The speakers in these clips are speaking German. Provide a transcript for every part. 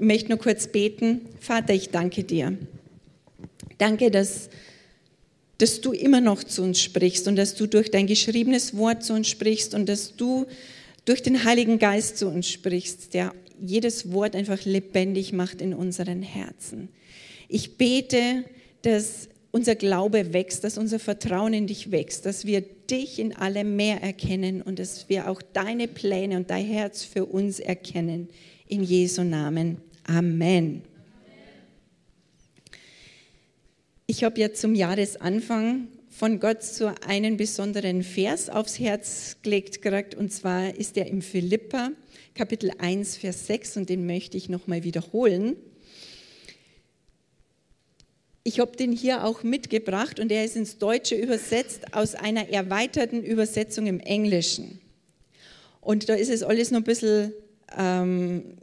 möchte nur kurz beten. Vater, ich danke dir. Danke, dass, dass du immer noch zu uns sprichst und dass du durch dein geschriebenes Wort zu uns sprichst und dass du durch den Heiligen Geist zu uns sprichst, der jedes Wort einfach lebendig macht in unseren Herzen. Ich bete, dass unser Glaube wächst, dass unser Vertrauen in dich wächst, dass wir dich in allem mehr erkennen und dass wir auch deine Pläne und dein Herz für uns erkennen in Jesu Namen. Amen. Ich habe ja zum Jahresanfang von Gott so einen besonderen Vers aufs Herz gelegt gekriegt, und zwar ist er im Philippa, Kapitel 1, Vers 6, und den möchte ich nochmal wiederholen. Ich habe den hier auch mitgebracht und er ist ins Deutsche übersetzt aus einer erweiterten Übersetzung im Englischen. Und da ist es alles noch ein bisschen ähm,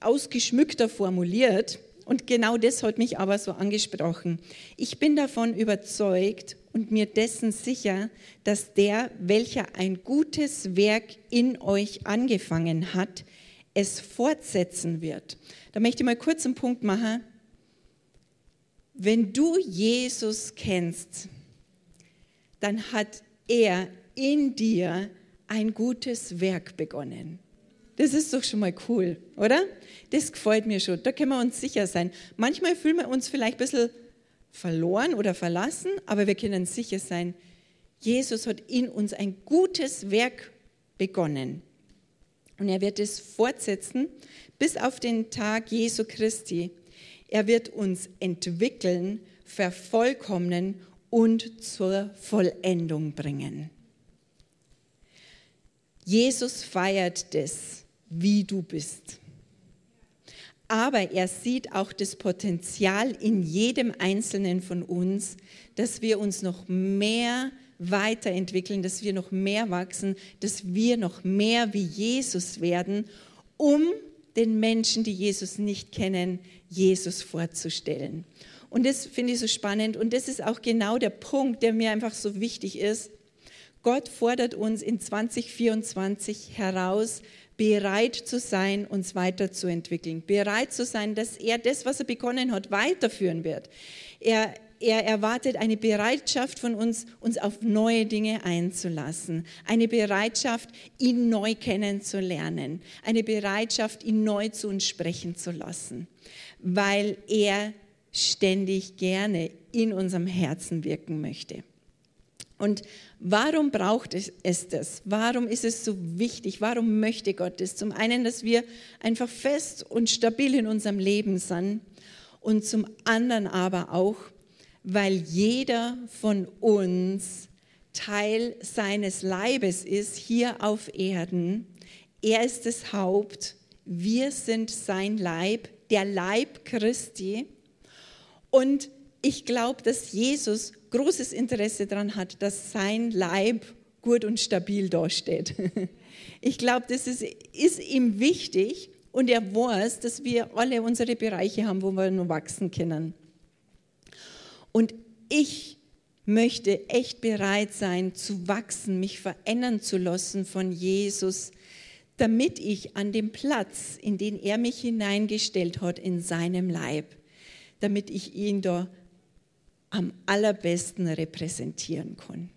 ausgeschmückter formuliert. Und genau das hat mich aber so angesprochen. Ich bin davon überzeugt und mir dessen sicher, dass der, welcher ein gutes Werk in euch angefangen hat, es fortsetzen wird. Da möchte ich mal kurz einen Punkt machen. Wenn du Jesus kennst, dann hat er in dir ein gutes Werk begonnen. Das ist doch schon mal cool, oder? Das gefällt mir schon. Da können wir uns sicher sein. Manchmal fühlen wir uns vielleicht ein bisschen verloren oder verlassen, aber wir können sicher sein, Jesus hat in uns ein gutes Werk begonnen. Und er wird es fortsetzen bis auf den Tag Jesu Christi. Er wird uns entwickeln, vervollkommnen und zur Vollendung bringen. Jesus feiert das wie du bist. Aber er sieht auch das Potenzial in jedem Einzelnen von uns, dass wir uns noch mehr weiterentwickeln, dass wir noch mehr wachsen, dass wir noch mehr wie Jesus werden, um den Menschen, die Jesus nicht kennen, Jesus vorzustellen. Und das finde ich so spannend und das ist auch genau der Punkt, der mir einfach so wichtig ist. Gott fordert uns in 2024 heraus, bereit zu sein, uns weiterzuentwickeln, bereit zu sein, dass er das, was er begonnen hat, weiterführen wird. Er, er erwartet eine Bereitschaft von uns, uns auf neue Dinge einzulassen, eine Bereitschaft, ihn neu kennenzulernen, eine Bereitschaft, ihn neu zu uns sprechen zu lassen, weil er ständig gerne in unserem Herzen wirken möchte. Und warum braucht es das? Warum ist es so wichtig? Warum möchte Gott das? Zum einen, dass wir einfach fest und stabil in unserem Leben sind und zum anderen aber auch, weil jeder von uns Teil seines Leibes ist hier auf Erden. Er ist das Haupt, wir sind sein Leib, der Leib Christi. Und ich glaube, dass Jesus großes Interesse daran hat, dass sein Leib gut und stabil dasteht. Ich glaube, das ist, ist ihm wichtig und er weiß, dass wir alle unsere Bereiche haben, wo wir nur wachsen können. Und ich möchte echt bereit sein zu wachsen, mich verändern zu lassen von Jesus, damit ich an dem Platz, in den er mich hineingestellt hat, in seinem Leib, damit ich ihn da am allerbesten repräsentieren kann.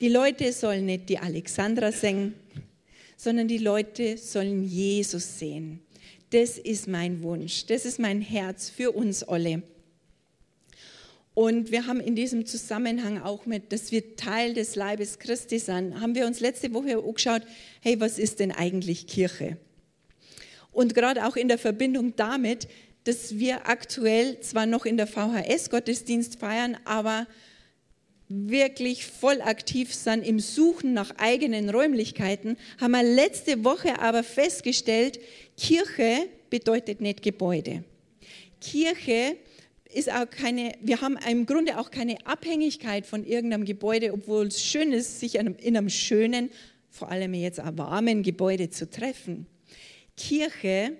Die Leute sollen nicht die Alexandra singen, sondern die Leute sollen Jesus sehen. Das ist mein Wunsch, das ist mein Herz für uns alle. Und wir haben in diesem Zusammenhang auch mit, dass wir Teil des Leibes Christi sind, haben wir uns letzte Woche angeschaut, hey, was ist denn eigentlich Kirche? Und gerade auch in der Verbindung damit, dass wir aktuell zwar noch in der VHS Gottesdienst feiern, aber wirklich voll aktiv sind im Suchen nach eigenen Räumlichkeiten, haben wir letzte Woche aber festgestellt, Kirche bedeutet nicht Gebäude. Kirche ist auch keine, wir haben im Grunde auch keine Abhängigkeit von irgendeinem Gebäude, obwohl es schön ist, sich in einem schönen, vor allem jetzt auch warmen Gebäude zu treffen. Kirche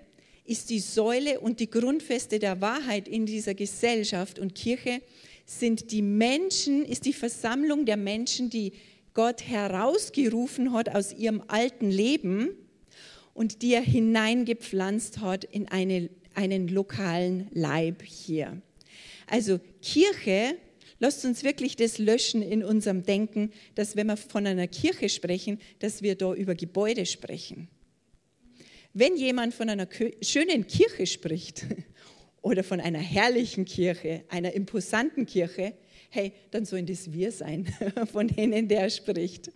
ist die Säule und die Grundfeste der Wahrheit in dieser Gesellschaft und Kirche sind die Menschen, ist die Versammlung der Menschen, die Gott herausgerufen hat aus ihrem alten Leben und die er hineingepflanzt hat in eine, einen lokalen Leib hier. Also Kirche, lasst uns wirklich das löschen in unserem Denken, dass wenn wir von einer Kirche sprechen, dass wir da über Gebäude sprechen. Wenn jemand von einer schönen Kirche spricht oder von einer herrlichen Kirche, einer imposanten Kirche, hey, dann sollen das wir sein, von denen der spricht.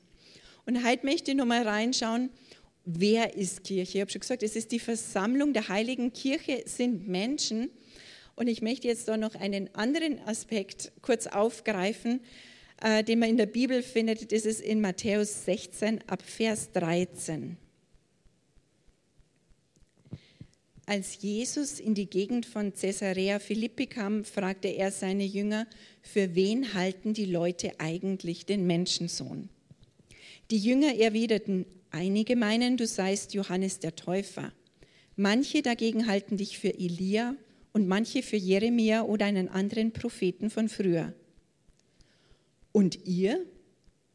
Und heute möchte ich nochmal reinschauen, wer ist Kirche? Ich habe schon gesagt, es ist die Versammlung der heiligen Kirche, sind Menschen, und ich möchte jetzt da noch einen anderen Aspekt kurz aufgreifen, äh, den man in der Bibel findet. Das ist in Matthäus 16 ab Vers 13. Als Jesus in die Gegend von Caesarea Philippi kam, fragte er seine Jünger, für wen halten die Leute eigentlich den Menschensohn? Die Jünger erwiderten, einige meinen, du seist Johannes der Täufer. Manche dagegen halten dich für Elia und manche für Jeremia oder einen anderen Propheten von früher. Und ihr?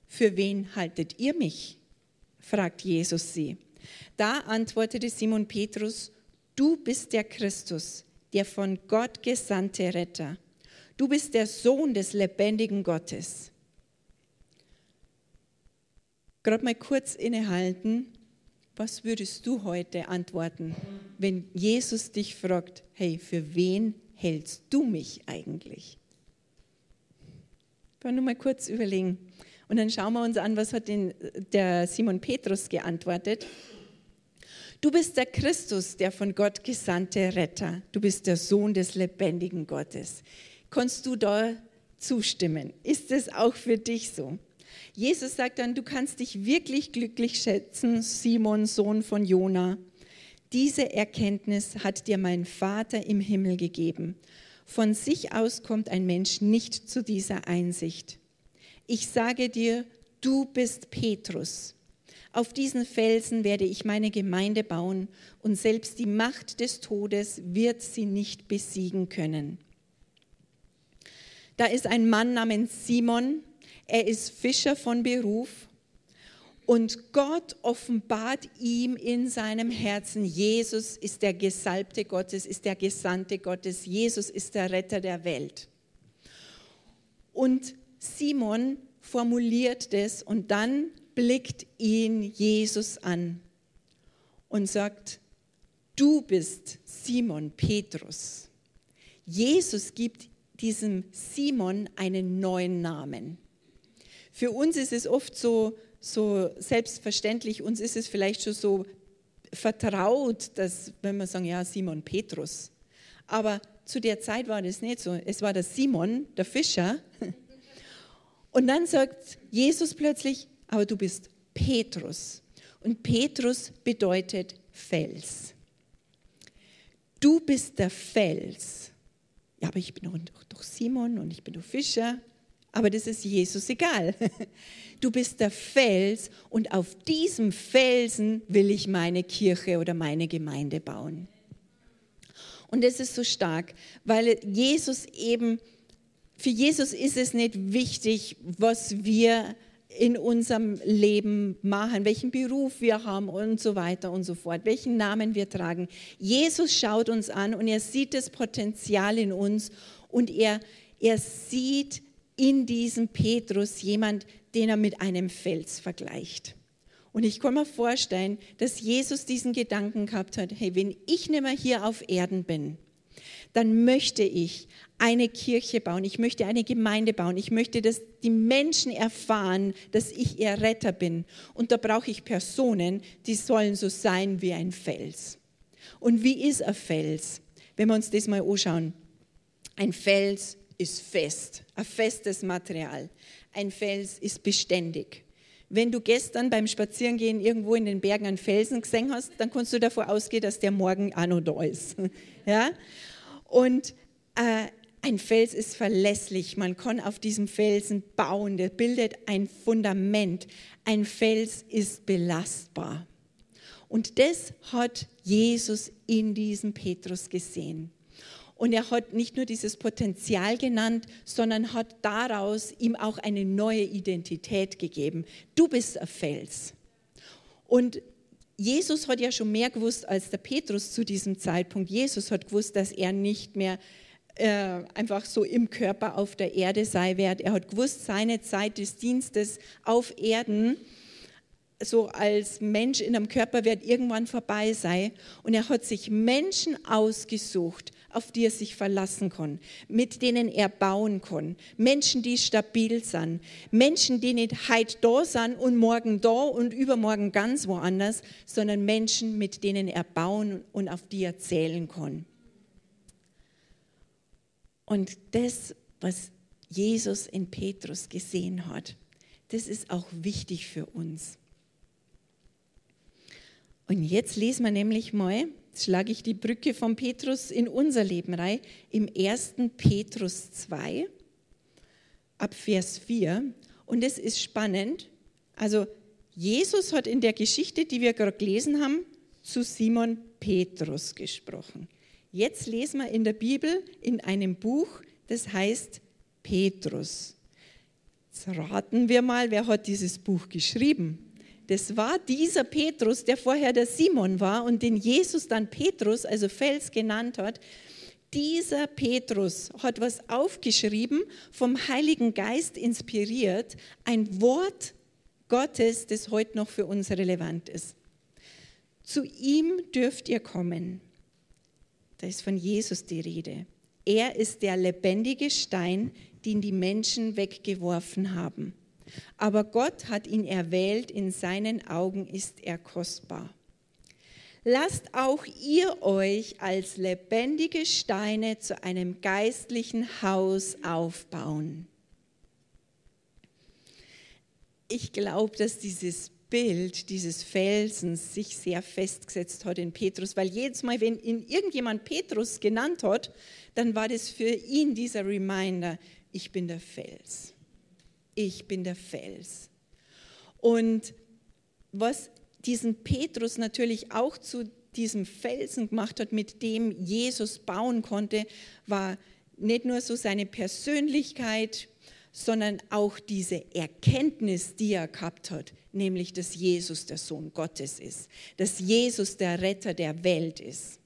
Für wen haltet ihr mich? fragt Jesus sie. Da antwortete Simon Petrus, du bist der Christus, der von Gott gesandte Retter. Du bist der Sohn des lebendigen Gottes. Gerade mal kurz innehalten was würdest du heute antworten, wenn Jesus dich fragt, hey, für wen hältst du mich eigentlich? Wir nur mal kurz überlegen. Und dann schauen wir uns an, was hat der Simon Petrus geantwortet. Du bist der Christus, der von Gott gesandte Retter. Du bist der Sohn des lebendigen Gottes. Kannst du da zustimmen? Ist es auch für dich so? Jesus sagt dann, du kannst dich wirklich glücklich schätzen, Simon, Sohn von Jona. Diese Erkenntnis hat dir mein Vater im Himmel gegeben. Von sich aus kommt ein Mensch nicht zu dieser Einsicht. Ich sage dir, du bist Petrus. Auf diesen Felsen werde ich meine Gemeinde bauen und selbst die Macht des Todes wird sie nicht besiegen können. Da ist ein Mann namens Simon, er ist Fischer von Beruf und Gott offenbart ihm in seinem Herzen, Jesus ist der Gesalbte Gottes, ist der Gesandte Gottes, Jesus ist der Retter der Welt. Und Simon formuliert das und dann blickt ihn Jesus an und sagt, du bist Simon Petrus. Jesus gibt diesem Simon einen neuen Namen. Für uns ist es oft so, so selbstverständlich, uns ist es vielleicht schon so vertraut, dass, wenn wir sagen, ja, Simon Petrus. Aber zu der Zeit war das nicht so. Es war der Simon, der Fischer. Und dann sagt Jesus plötzlich, aber du bist Petrus. Und Petrus bedeutet Fels. Du bist der Fels. Ja, aber ich bin doch, Simon und ich bin doch Fischer aber das ist Jesus egal. Du bist der Fels und auf diesem Felsen will ich meine Kirche oder meine Gemeinde bauen. Und das ist so stark, weil Jesus eben, für Jesus ist es nicht wichtig, was wir in unserem Leben machen, welchen Beruf wir haben und so weiter und so fort, welchen Namen wir tragen. Jesus schaut uns an und er sieht das Potenzial in uns und er, er sieht, in diesem Petrus jemand, den er mit einem Fels vergleicht. Und ich kann mir vorstellen, dass Jesus diesen Gedanken gehabt hat, hey, wenn ich nicht mehr hier auf Erden bin, dann möchte ich eine Kirche bauen, ich möchte eine Gemeinde bauen, ich möchte, dass die Menschen erfahren, dass ich ihr Retter bin. Und da brauche ich Personen, die sollen so sein wie ein Fels. Und wie ist ein Fels? Wenn wir uns das mal anschauen. Ein Fels ist fest, ein festes Material. Ein Fels ist beständig. Wenn du gestern beim Spazierengehen irgendwo in den Bergen einen Felsen gesehen hast, dann kannst du davon ausgehen, dass der morgen auch noch da ist. Ja? Und äh, ein Fels ist verlässlich, man kann auf diesem Felsen bauen, der bildet ein Fundament. Ein Fels ist belastbar. Und das hat Jesus in diesem Petrus gesehen. Und er hat nicht nur dieses Potenzial genannt, sondern hat daraus ihm auch eine neue Identität gegeben. Du bist ein Fels. Und Jesus hat ja schon mehr gewusst als der Petrus zu diesem Zeitpunkt. Jesus hat gewusst, dass er nicht mehr äh, einfach so im Körper auf der Erde sei wird. Er hat gewusst, seine Zeit des Dienstes auf Erden so als Mensch in einem Körper wird irgendwann vorbei sein. Und er hat sich Menschen ausgesucht, auf die er sich verlassen kann, mit denen er bauen kann. Menschen, die stabil sind. Menschen, die nicht heute da sind und morgen da und übermorgen ganz woanders, sondern Menschen, mit denen er bauen und auf die er zählen kann. Und das, was Jesus in Petrus gesehen hat, das ist auch wichtig für uns. Und jetzt lesen wir nämlich mal, jetzt schlage ich die Brücke von Petrus in unser Leben rein, im 1. Petrus 2, ab Vers 4. Und es ist spannend. Also, Jesus hat in der Geschichte, die wir gerade gelesen haben, zu Simon Petrus gesprochen. Jetzt lesen wir in der Bibel in einem Buch, das heißt Petrus. Jetzt raten wir mal, wer hat dieses Buch geschrieben? Das war dieser Petrus, der vorher der Simon war und den Jesus dann Petrus, also Fels genannt hat. Dieser Petrus hat was aufgeschrieben, vom Heiligen Geist inspiriert, ein Wort Gottes, das heute noch für uns relevant ist. Zu ihm dürft ihr kommen. Da ist von Jesus die Rede. Er ist der lebendige Stein, den die Menschen weggeworfen haben. Aber Gott hat ihn erwählt, in seinen Augen ist er kostbar. Lasst auch ihr euch als lebendige Steine zu einem geistlichen Haus aufbauen. Ich glaube, dass dieses Bild dieses Felsens sich sehr festgesetzt hat in Petrus, weil jedes Mal, wenn ihn irgendjemand Petrus genannt hat, dann war das für ihn dieser Reminder, ich bin der Fels ich bin der Fels. Und was diesen Petrus natürlich auch zu diesem Felsen gemacht hat, mit dem Jesus bauen konnte, war nicht nur so seine Persönlichkeit, sondern auch diese Erkenntnis, die er gehabt hat, nämlich, dass Jesus der Sohn Gottes ist, dass Jesus der Retter der Welt ist.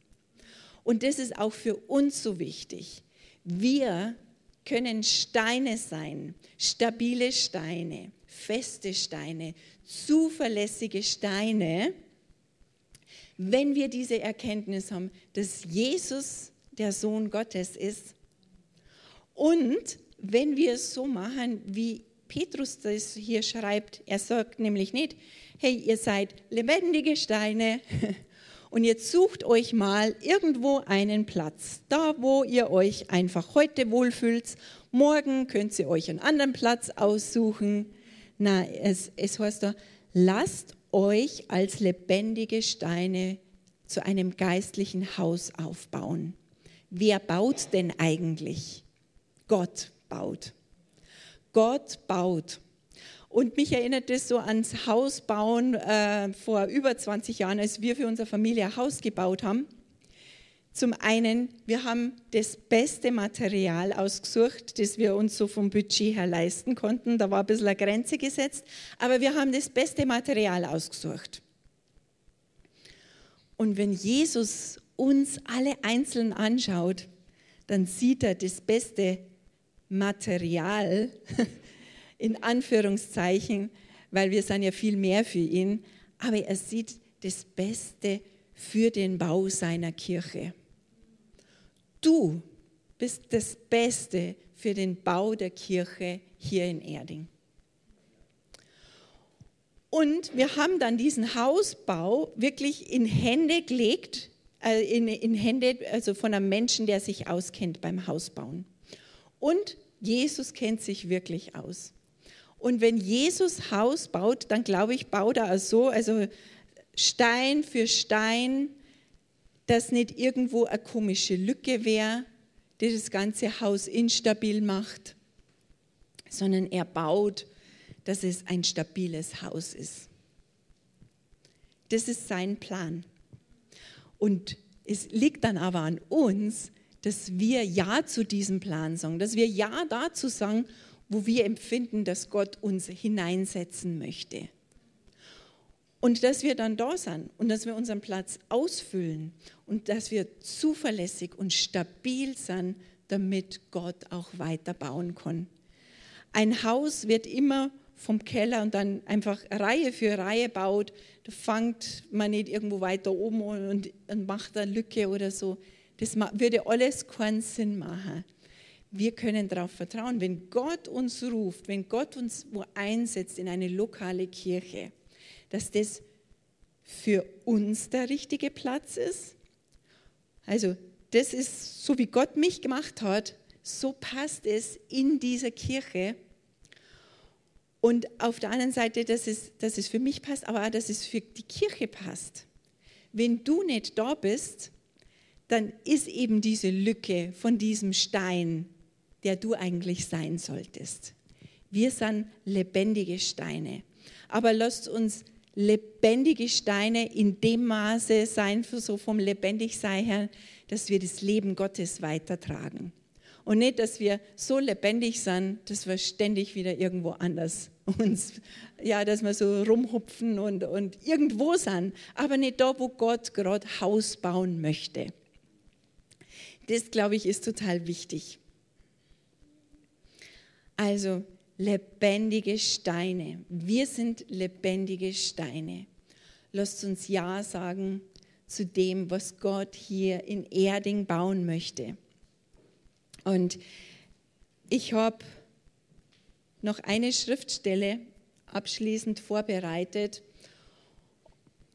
Und das ist auch für uns so wichtig. Wir können Steine sein, stabile Steine, feste Steine, zuverlässige Steine, wenn wir diese Erkenntnis haben, dass Jesus der Sohn Gottes ist und wenn wir es so machen, wie Petrus das hier schreibt, er sagt nämlich nicht, hey, ihr seid lebendige Steine, und jetzt sucht euch mal irgendwo einen Platz, da wo ihr euch einfach heute wohlfühlt. Morgen könnt ihr euch einen anderen Platz aussuchen. Na, es, es heißt da, lasst euch als lebendige Steine zu einem geistlichen Haus aufbauen. Wer baut denn eigentlich? Gott baut. Gott baut. Und mich erinnert das so ans Hausbauen äh, vor über 20 Jahren, als wir für unsere Familie ein Haus gebaut haben. Zum einen, wir haben das beste Material ausgesucht, das wir uns so vom Budget her leisten konnten. Da war ein bisschen eine Grenze gesetzt, aber wir haben das beste Material ausgesucht. Und wenn Jesus uns alle einzeln anschaut, dann sieht er das beste Material, in Anführungszeichen, weil wir sind ja viel mehr für ihn, aber er sieht das Beste für den Bau seiner Kirche. Du bist das Beste für den Bau der Kirche hier in Erding. Und wir haben dann diesen Hausbau wirklich in Hände gelegt, äh, in, in Hände also von einem Menschen, der sich auskennt beim Hausbauen. Und Jesus kennt sich wirklich aus. Und wenn Jesus Haus baut, dann glaube ich, baut er so, also Stein für Stein, dass nicht irgendwo eine komische Lücke wäre, die das ganze Haus instabil macht, sondern er baut, dass es ein stabiles Haus ist. Das ist sein Plan. Und es liegt dann aber an uns, dass wir Ja zu diesem Plan sagen, dass wir Ja dazu sagen, wo wir empfinden, dass Gott uns hineinsetzen möchte. Und dass wir dann da sind und dass wir unseren Platz ausfüllen und dass wir zuverlässig und stabil sind, damit Gott auch weiter bauen kann. Ein Haus wird immer vom Keller und dann einfach Reihe für Reihe baut. Da fängt man nicht irgendwo weiter oben und, und macht eine Lücke oder so. Das würde alles keinen Sinn machen. Wir können darauf vertrauen, wenn Gott uns ruft, wenn Gott uns wo einsetzt in eine lokale Kirche, dass das für uns der richtige Platz ist. Also das ist so, wie Gott mich gemacht hat, so passt es in dieser Kirche. Und auf der anderen Seite, dass es, dass es für mich passt, aber auch, dass es für die Kirche passt. Wenn du nicht da bist, dann ist eben diese Lücke von diesem Stein, der du eigentlich sein solltest. Wir sind lebendige Steine. Aber lasst uns lebendige Steine in dem Maße sein, so vom Lebendigsein her, dass wir das Leben Gottes weitertragen. Und nicht, dass wir so lebendig sind, dass wir ständig wieder irgendwo anders uns, ja, dass wir so rumhupfen und, und irgendwo sind, aber nicht da, wo Gott gerade Haus bauen möchte. Das, glaube ich, ist total wichtig. Also lebendige Steine. Wir sind lebendige Steine. Lasst uns Ja sagen zu dem, was Gott hier in Erding bauen möchte. Und ich habe noch eine Schriftstelle abschließend vorbereitet,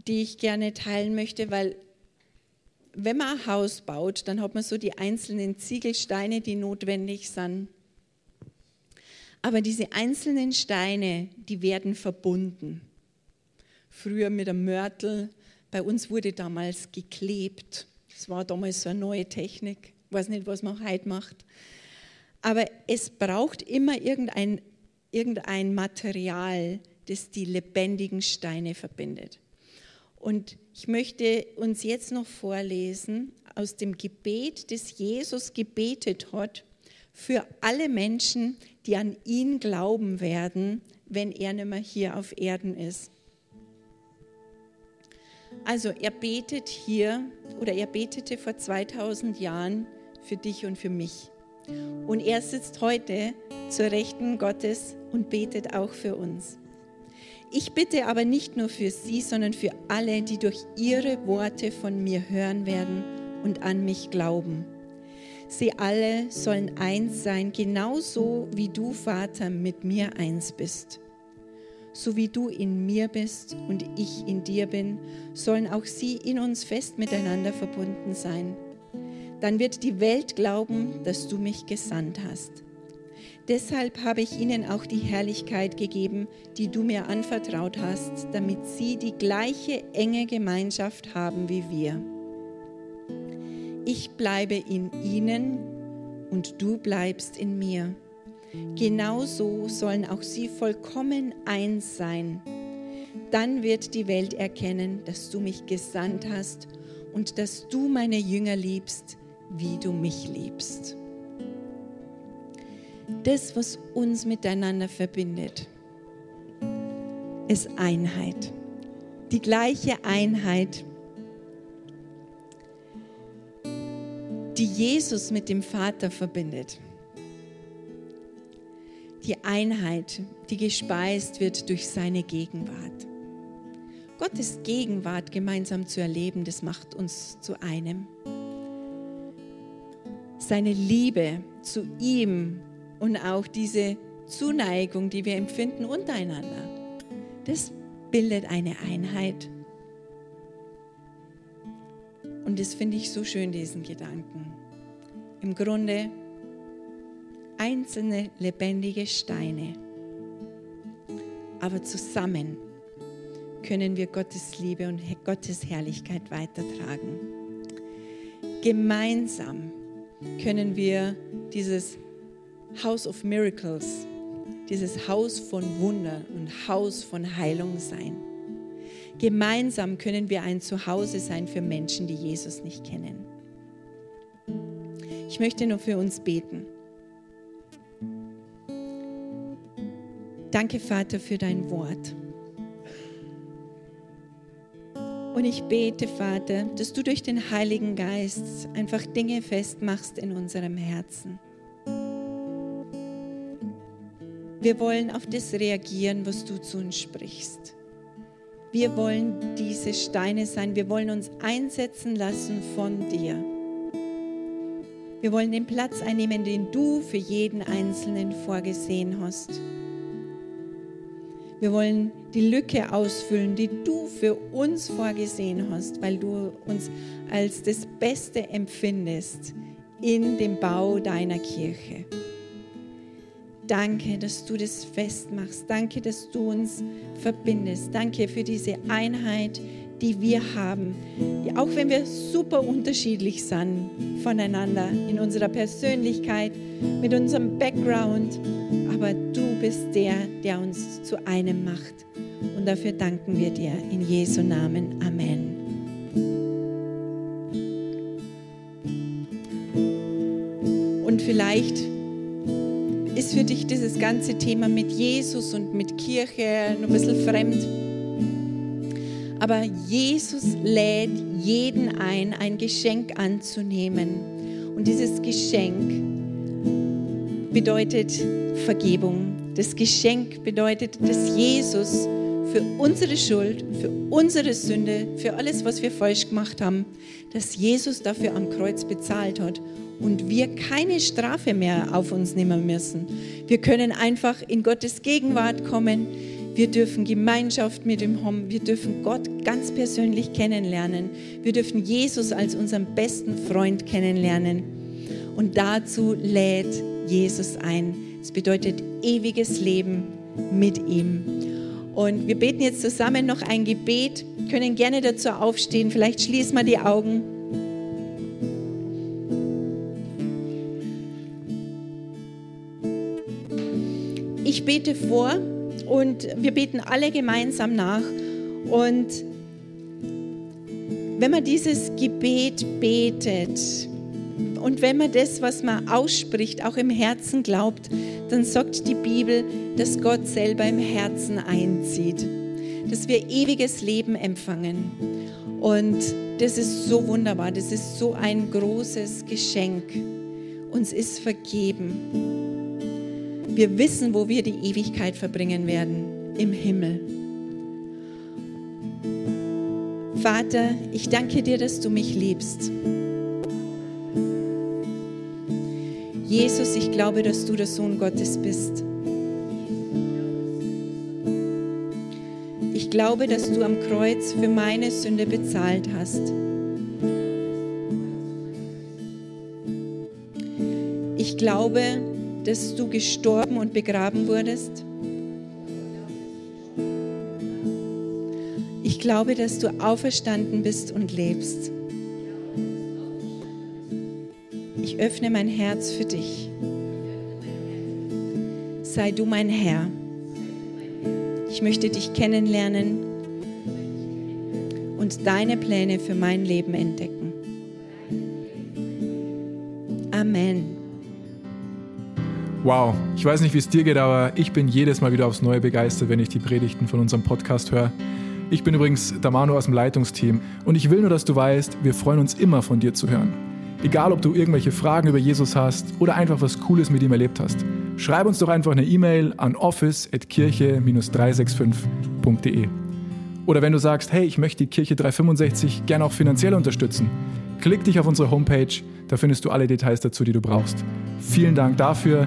die ich gerne teilen möchte, weil wenn man ein Haus baut, dann hat man so die einzelnen Ziegelsteine, die notwendig sind. Aber diese einzelnen Steine, die werden verbunden. Früher mit einem Mörtel, bei uns wurde damals geklebt. Das war damals so eine neue Technik. Ich weiß nicht, was man heute macht. Aber es braucht immer irgendein, irgendein Material, das die lebendigen Steine verbindet. Und ich möchte uns jetzt noch vorlesen aus dem Gebet, das Jesus gebetet hat für alle Menschen, die an ihn glauben werden, wenn er nicht mehr hier auf Erden ist. Also er betet hier oder er betete vor 2000 Jahren für dich und für mich. Und er sitzt heute zur Rechten Gottes und betet auch für uns. Ich bitte aber nicht nur für sie, sondern für alle, die durch ihre Worte von mir hören werden und an mich glauben. Sie alle sollen eins sein, genauso wie du, Vater, mit mir eins bist. So wie du in mir bist und ich in dir bin, sollen auch sie in uns fest miteinander verbunden sein. Dann wird die Welt glauben, dass du mich gesandt hast. Deshalb habe ich ihnen auch die Herrlichkeit gegeben, die du mir anvertraut hast, damit sie die gleiche enge Gemeinschaft haben wie wir. Ich bleibe in ihnen und du bleibst in mir. Genauso sollen auch sie vollkommen eins sein. Dann wird die Welt erkennen, dass du mich gesandt hast und dass du meine Jünger liebst, wie du mich liebst das, was uns miteinander verbindet, ist Einheit. Die gleiche Einheit, die Jesus mit dem Vater verbindet. Die Einheit, die gespeist wird durch seine Gegenwart. Gottes Gegenwart gemeinsam zu erleben, das macht uns zu einem. Seine Liebe zu ihm und auch diese Zuneigung, die wir empfinden untereinander. Das bildet eine Einheit. Und das finde ich so schön, diesen Gedanken. Im Grunde einzelne lebendige Steine, aber zusammen können wir Gottes Liebe und Gottes Herrlichkeit weitertragen. Gemeinsam können wir dieses House of Miracles, dieses Haus von Wunder und Haus von Heilung sein. Gemeinsam können wir ein Zuhause sein für Menschen, die Jesus nicht kennen. Ich möchte nur für uns beten. Danke, Vater, für dein Wort. Und ich bete, Vater, dass du durch den Heiligen Geist einfach Dinge festmachst in unserem Herzen. Wir wollen auf das reagieren, was du zu uns sprichst. Wir wollen diese Steine sein. Wir wollen uns einsetzen lassen von dir. Wir wollen den Platz einnehmen, den du für jeden Einzelnen vorgesehen hast. Wir wollen die Lücke ausfüllen, die du für uns vorgesehen hast, weil du uns als das Beste empfindest in dem Bau deiner Kirche. Danke, dass du das festmachst. Danke, dass du uns verbindest. Danke für diese Einheit, die wir haben. Auch wenn wir super unterschiedlich sind voneinander in unserer Persönlichkeit, mit unserem Background. Aber du bist der, der uns zu einem macht. Und dafür danken wir dir in Jesu Namen. Amen. Und vielleicht ist für dich dieses ganze Thema mit Jesus und mit Kirche noch ein bisschen fremd. Aber Jesus lädt jeden ein, ein Geschenk anzunehmen. Und dieses Geschenk bedeutet Vergebung. Das Geschenk bedeutet, dass Jesus für unsere Schuld, für unsere Sünde, für alles, was wir falsch gemacht haben, dass Jesus dafür am Kreuz bezahlt hat und wir keine Strafe mehr auf uns nehmen müssen. Wir können einfach in Gottes Gegenwart kommen. Wir dürfen Gemeinschaft mit ihm haben. Wir dürfen Gott ganz persönlich kennenlernen. Wir dürfen Jesus als unseren besten Freund kennenlernen. Und dazu lädt Jesus ein. Es bedeutet ewiges Leben mit ihm. Und wir beten jetzt zusammen noch ein Gebet, können gerne dazu aufstehen. Vielleicht schließen wir die Augen. Ich bete vor und wir beten alle gemeinsam nach. Und wenn man dieses Gebet betet und wenn man das, was man ausspricht, auch im Herzen glaubt, dann sagt die Bibel, dass Gott selber im Herzen einzieht, dass wir ewiges Leben empfangen. Und das ist so wunderbar, das ist so ein großes Geschenk. Uns ist vergeben. Wir wissen, wo wir die Ewigkeit verbringen werden, im Himmel. Vater, ich danke dir, dass du mich liebst. Jesus, ich glaube, dass du der Sohn Gottes bist. Ich glaube, dass du am Kreuz für meine Sünde bezahlt hast. Ich glaube, dass du gestorben und begraben wurdest. Ich glaube, dass du auferstanden bist und lebst. Ich öffne mein Herz für dich. Sei du mein Herr. Ich möchte dich kennenlernen und deine Pläne für mein Leben entdecken. Amen. Wow, ich weiß nicht, wie es dir geht, aber ich bin jedes Mal wieder aufs Neue begeistert, wenn ich die Predigten von unserem Podcast höre. Ich bin übrigens der Manu aus dem Leitungsteam und ich will nur, dass du weißt, wir freuen uns immer von dir zu hören. Egal, ob du irgendwelche Fragen über Jesus hast oder einfach was Cooles mit ihm erlebt hast. Schreib uns doch einfach eine E-Mail an office.kirche-365.de. Oder wenn du sagst, hey, ich möchte die Kirche 365 gerne auch finanziell unterstützen, klick dich auf unsere Homepage, da findest du alle Details dazu, die du brauchst. Vielen Dank dafür